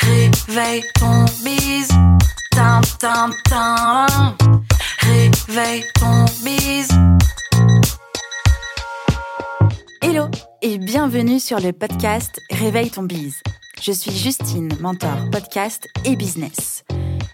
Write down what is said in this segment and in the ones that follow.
Réveille ton bise. Tin, tin, tin. Réveille ton bise. Hello et bienvenue sur le podcast Réveille ton bise. Je suis Justine, mentor podcast et business.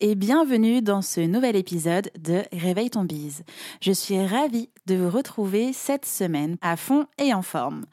et bienvenue dans ce nouvel épisode de Réveille ton bise. Je suis ravie de vous retrouver cette semaine à fond et en forme.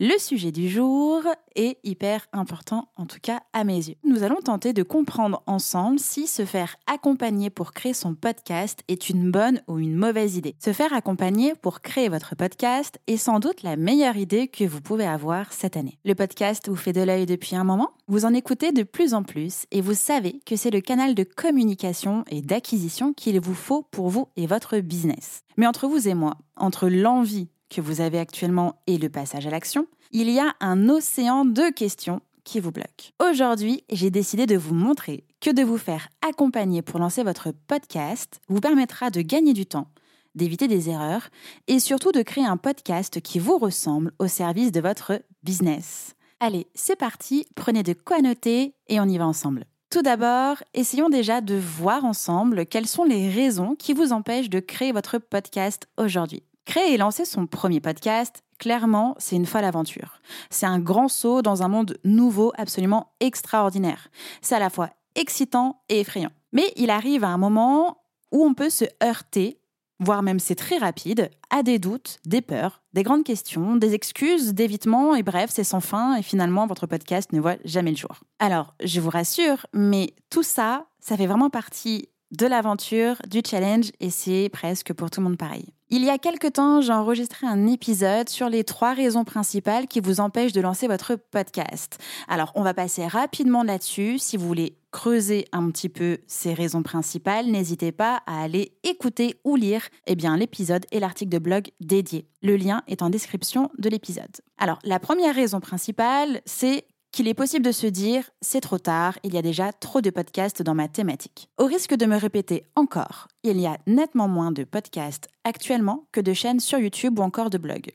Le sujet du jour est hyper important, en tout cas à mes yeux. Nous allons tenter de comprendre ensemble si se faire accompagner pour créer son podcast est une bonne ou une mauvaise idée. Se faire accompagner pour créer votre podcast est sans doute la meilleure idée que vous pouvez avoir cette année. Le podcast vous fait de l'œil depuis un moment, vous en écoutez de plus en plus et vous savez que c'est le canal de communication et d'acquisition qu'il vous faut pour vous et votre business. Mais entre vous et moi, entre l'envie que vous avez actuellement et le passage à l'action, il y a un océan de questions qui vous bloquent. Aujourd'hui, j'ai décidé de vous montrer que de vous faire accompagner pour lancer votre podcast vous permettra de gagner du temps, d'éviter des erreurs et surtout de créer un podcast qui vous ressemble au service de votre business. Allez, c'est parti, prenez de quoi noter et on y va ensemble. Tout d'abord, essayons déjà de voir ensemble quelles sont les raisons qui vous empêchent de créer votre podcast aujourd'hui. Créer et lancer son premier podcast, clairement, c'est une folle aventure. C'est un grand saut dans un monde nouveau, absolument extraordinaire. C'est à la fois excitant et effrayant. Mais il arrive à un moment où on peut se heurter voire même c'est très rapide, à des doutes, des peurs, des grandes questions, des excuses, d'évitement, et bref, c'est sans fin, et finalement, votre podcast ne voit jamais le jour. Alors, je vous rassure, mais tout ça, ça fait vraiment partie de l'aventure, du challenge, et c'est presque pour tout le monde pareil. Il y a quelque temps, j'ai enregistré un épisode sur les trois raisons principales qui vous empêchent de lancer votre podcast. Alors, on va passer rapidement là-dessus. Si vous voulez creuser un petit peu ces raisons principales, n'hésitez pas à aller écouter ou lire eh bien, l'épisode et l'article de blog dédié. Le lien est en description de l'épisode. Alors, la première raison principale, c'est qu'il est possible de se dire c'est trop tard, il y a déjà trop de podcasts dans ma thématique. Au risque de me répéter encore, il y a nettement moins de podcasts actuellement que de chaînes sur YouTube ou encore de blogs.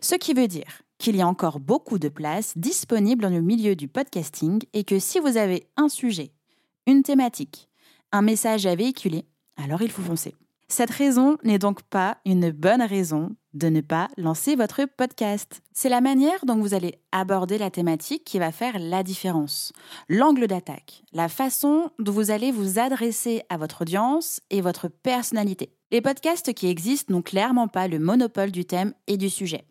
Ce qui veut dire qu'il y a encore beaucoup de places disponibles dans le milieu du podcasting et que si vous avez un sujet, une thématique, un message à véhiculer, alors il faut foncer. Cette raison n'est donc pas une bonne raison de ne pas lancer votre podcast. C'est la manière dont vous allez aborder la thématique qui va faire la différence. L'angle d'attaque, la façon dont vous allez vous adresser à votre audience et votre personnalité. Les podcasts qui existent n'ont clairement pas le monopole du thème et du sujet.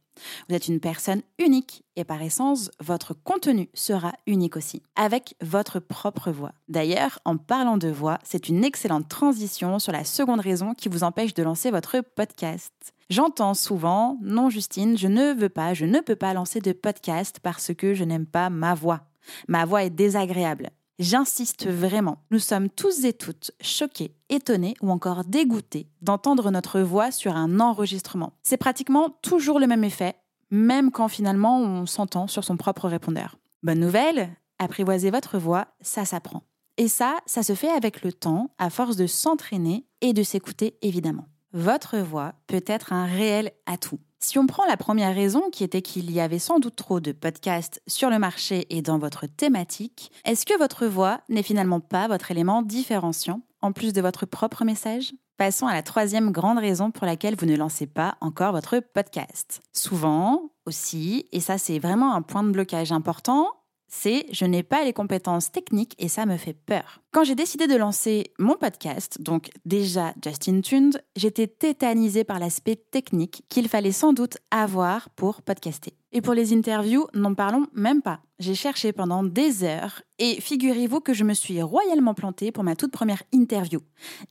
Vous êtes une personne unique et par essence, votre contenu sera unique aussi, avec votre propre voix. D'ailleurs, en parlant de voix, c'est une excellente transition sur la seconde raison qui vous empêche de lancer votre podcast. J'entends souvent, non Justine, je ne veux pas, je ne peux pas lancer de podcast parce que je n'aime pas ma voix. Ma voix est désagréable. J'insiste vraiment, nous sommes tous et toutes choqués, étonnés ou encore dégoûtés d'entendre notre voix sur un enregistrement. C'est pratiquement toujours le même effet, même quand finalement on s'entend sur son propre répondeur. Bonne nouvelle, apprivoiser votre voix, ça s'apprend. Et ça, ça se fait avec le temps, à force de s'entraîner et de s'écouter évidemment. Votre voix peut être un réel atout. Si on prend la première raison, qui était qu'il y avait sans doute trop de podcasts sur le marché et dans votre thématique, est-ce que votre voix n'est finalement pas votre élément différenciant, en plus de votre propre message? Passons à la troisième grande raison pour laquelle vous ne lancez pas encore votre podcast. Souvent aussi, et ça c'est vraiment un point de blocage important, c'est je n'ai pas les compétences techniques et ça me fait peur. Quand j'ai décidé de lancer mon podcast, donc déjà Justin Tuned, j'étais tétanisée par l'aspect technique qu'il fallait sans doute avoir pour podcaster. Et pour les interviews, n'en parlons même pas. J'ai cherché pendant des heures et figurez-vous que je me suis royalement plantée pour ma toute première interview.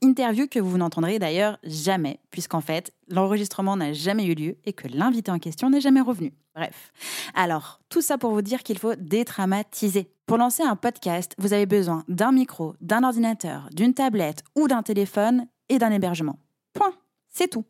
Interview que vous n'entendrez d'ailleurs jamais, puisqu'en fait, l'enregistrement n'a jamais eu lieu et que l'invité en question n'est jamais revenu. Bref. Alors, tout ça pour vous dire qu'il faut détraumatiser. Pour lancer un podcast, vous avez besoin d'un micro, d'un ordinateur, d'une tablette ou d'un téléphone et d'un hébergement. Point. C'est tout.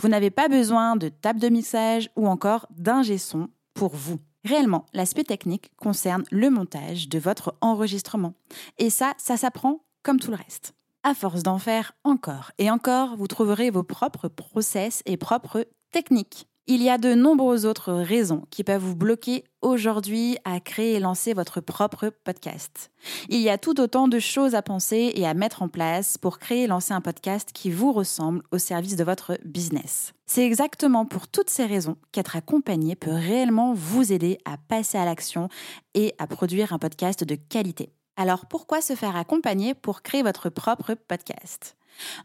Vous n'avez pas besoin de table de mixage ou encore d'ingé son pour vous. Réellement, l'aspect technique concerne le montage de votre enregistrement. Et ça, ça s'apprend comme tout le reste. À force d'en faire encore et encore, vous trouverez vos propres process et propres techniques. Il y a de nombreuses autres raisons qui peuvent vous bloquer aujourd'hui à créer et lancer votre propre podcast. Il y a tout autant de choses à penser et à mettre en place pour créer et lancer un podcast qui vous ressemble au service de votre business. C'est exactement pour toutes ces raisons qu'être accompagné peut réellement vous aider à passer à l'action et à produire un podcast de qualité. Alors pourquoi se faire accompagner pour créer votre propre podcast?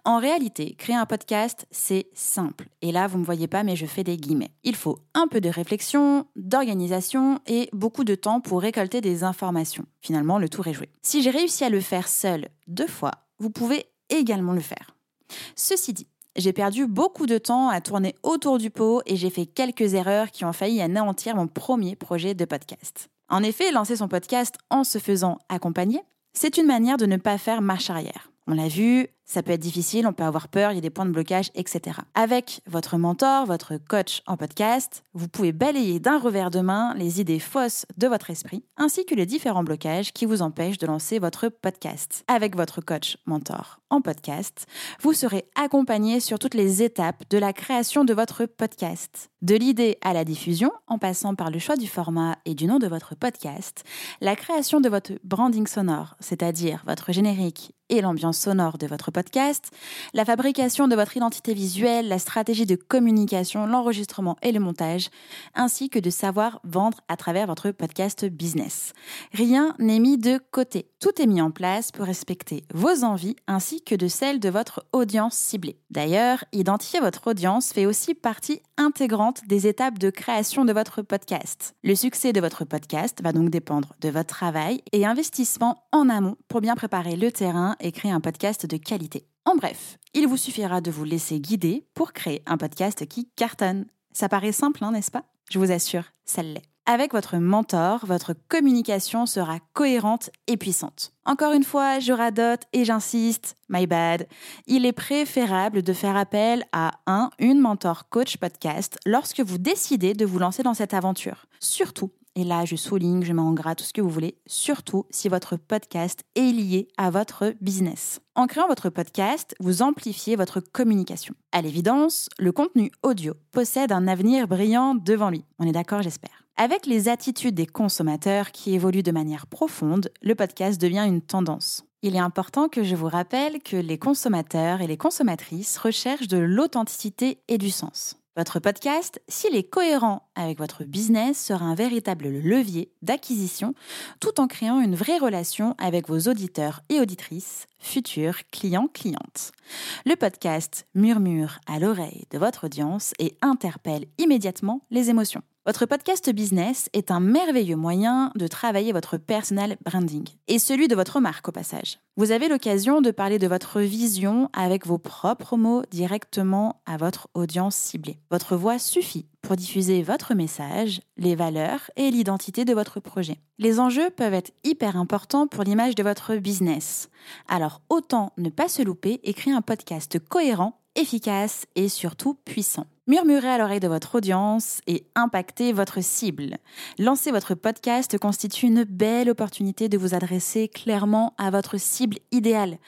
En réalité, créer un podcast, c'est simple. Et là, vous ne me voyez pas, mais je fais des guillemets. Il faut un peu de réflexion, d'organisation et beaucoup de temps pour récolter des informations. Finalement, le tour est joué. Si j'ai réussi à le faire seul deux fois, vous pouvez également le faire. Ceci dit, j'ai perdu beaucoup de temps à tourner autour du pot et j'ai fait quelques erreurs qui ont failli anéantir mon premier projet de podcast. En effet, lancer son podcast en se faisant accompagner, c'est une manière de ne pas faire marche arrière. On l'a vu, ça peut être difficile, on peut avoir peur, il y a des points de blocage, etc. Avec votre mentor, votre coach en podcast, vous pouvez balayer d'un revers de main les idées fausses de votre esprit, ainsi que les différents blocages qui vous empêchent de lancer votre podcast. Avec votre coach mentor en podcast, vous serez accompagné sur toutes les étapes de la création de votre podcast. De l'idée à la diffusion, en passant par le choix du format et du nom de votre podcast, la création de votre branding sonore, c'est-à-dire votre générique et l'ambiance sonore de votre podcast, la fabrication de votre identité visuelle, la stratégie de communication, l'enregistrement et le montage, ainsi que de savoir vendre à travers votre podcast business. Rien n'est mis de côté. Tout est mis en place pour respecter vos envies ainsi que de celles de votre audience ciblée. D'ailleurs, identifier votre audience fait aussi partie intégrante des étapes de création de votre podcast. Le succès de votre podcast va donc dépendre de votre travail et investissement en amont pour bien préparer le terrain et créer un podcast de qualité. En bref, il vous suffira de vous laisser guider pour créer un podcast qui cartonne. Ça paraît simple, hein, n'est-ce pas? Je vous assure, ça l'est. Avec votre mentor, votre communication sera cohérente et puissante. Encore une fois, je radote et j'insiste, my bad. Il est préférable de faire appel à un, une mentor coach podcast lorsque vous décidez de vous lancer dans cette aventure. Surtout et là je souligne, je mets en gras tout ce que vous voulez, surtout si votre podcast est lié à votre business. En créant votre podcast, vous amplifiez votre communication. À l'évidence, le contenu audio possède un avenir brillant devant lui. On est d'accord, j'espère. Avec les attitudes des consommateurs qui évoluent de manière profonde, le podcast devient une tendance. Il est important que je vous rappelle que les consommateurs et les consommatrices recherchent de l'authenticité et du sens. Votre podcast, s'il est cohérent avec votre business, sera un véritable levier d'acquisition tout en créant une vraie relation avec vos auditeurs et auditrices, futurs clients-clientes. Le podcast murmure à l'oreille de votre audience et interpelle immédiatement les émotions. Votre podcast business est un merveilleux moyen de travailler votre personal branding et celui de votre marque au passage. Vous avez l'occasion de parler de votre vision avec vos propres mots directement à votre audience ciblée. Votre voix suffit pour diffuser votre message, les valeurs et l'identité de votre projet. Les enjeux peuvent être hyper importants pour l'image de votre business. Alors autant ne pas se louper et créer un podcast cohérent efficace et surtout puissant. Murmurez à l'oreille de votre audience et impactez votre cible. Lancer votre podcast constitue une belle opportunité de vous adresser clairement à votre cible idéale.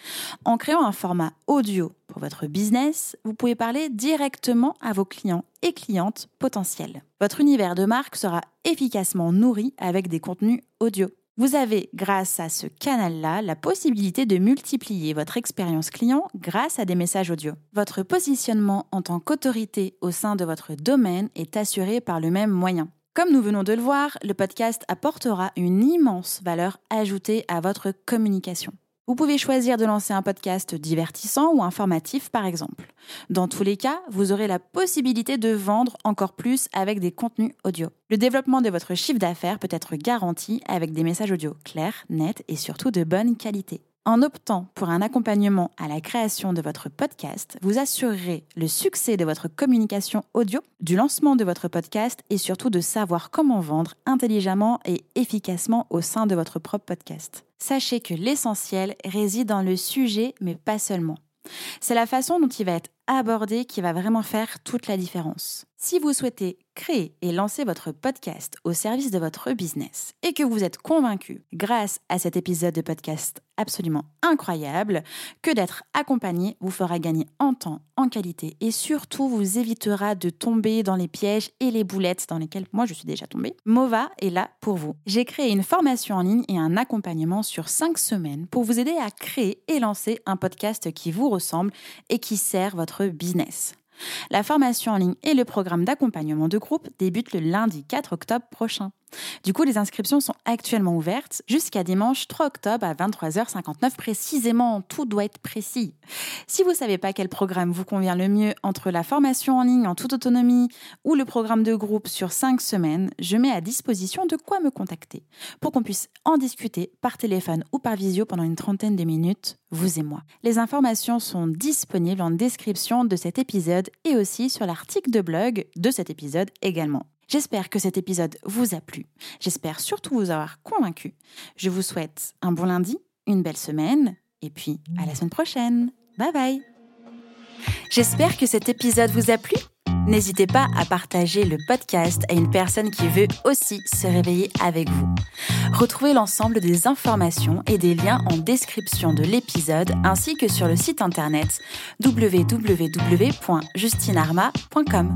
En créant un format audio pour votre business, vous pouvez parler directement à vos clients et clientes potentiels. Votre univers de marque sera efficacement nourri avec des contenus audio. Vous avez, grâce à ce canal-là, la possibilité de multiplier votre expérience client grâce à des messages audio. Votre positionnement en tant qu'autorité au sein de votre domaine est assuré par le même moyen. Comme nous venons de le voir, le podcast apportera une immense valeur ajoutée à votre communication. Vous pouvez choisir de lancer un podcast divertissant ou informatif par exemple. Dans tous les cas, vous aurez la possibilité de vendre encore plus avec des contenus audio. Le développement de votre chiffre d'affaires peut être garanti avec des messages audio clairs, nets et surtout de bonne qualité. En optant pour un accompagnement à la création de votre podcast, vous assurerez le succès de votre communication audio, du lancement de votre podcast et surtout de savoir comment vendre intelligemment et efficacement au sein de votre propre podcast. Sachez que l'essentiel réside dans le sujet, mais pas seulement. C'est la façon dont il va être abordé qui va vraiment faire toute la différence. Si vous souhaitez créer et lancer votre podcast au service de votre business et que vous êtes convaincu, grâce à cet épisode de podcast absolument incroyable, que d'être accompagné vous fera gagner en temps, en qualité et surtout vous évitera de tomber dans les pièges et les boulettes dans lesquelles moi je suis déjà tombée, Mova est là pour vous. J'ai créé une formation en ligne et un accompagnement sur 5 semaines pour vous aider à créer et lancer un podcast qui vous ressemble et qui sert votre business. La formation en ligne et le programme d'accompagnement de groupe débutent le lundi 4 octobre prochain. Du coup, les inscriptions sont actuellement ouvertes jusqu'à dimanche 3 octobre à 23h59 précisément. Tout doit être précis. Si vous ne savez pas quel programme vous convient le mieux entre la formation en ligne en toute autonomie ou le programme de groupe sur 5 semaines, je mets à disposition de quoi me contacter pour qu'on puisse en discuter par téléphone ou par visio pendant une trentaine de minutes, vous et moi. Les informations sont disponibles en description de cet épisode et aussi sur l'article de blog de cet épisode également. J'espère que cet épisode vous a plu. J'espère surtout vous avoir convaincu. Je vous souhaite un bon lundi, une belle semaine, et puis à la semaine prochaine. Bye bye J'espère que cet épisode vous a plu. N'hésitez pas à partager le podcast à une personne qui veut aussi se réveiller avec vous. Retrouvez l'ensemble des informations et des liens en description de l'épisode ainsi que sur le site internet www.justinarma.com.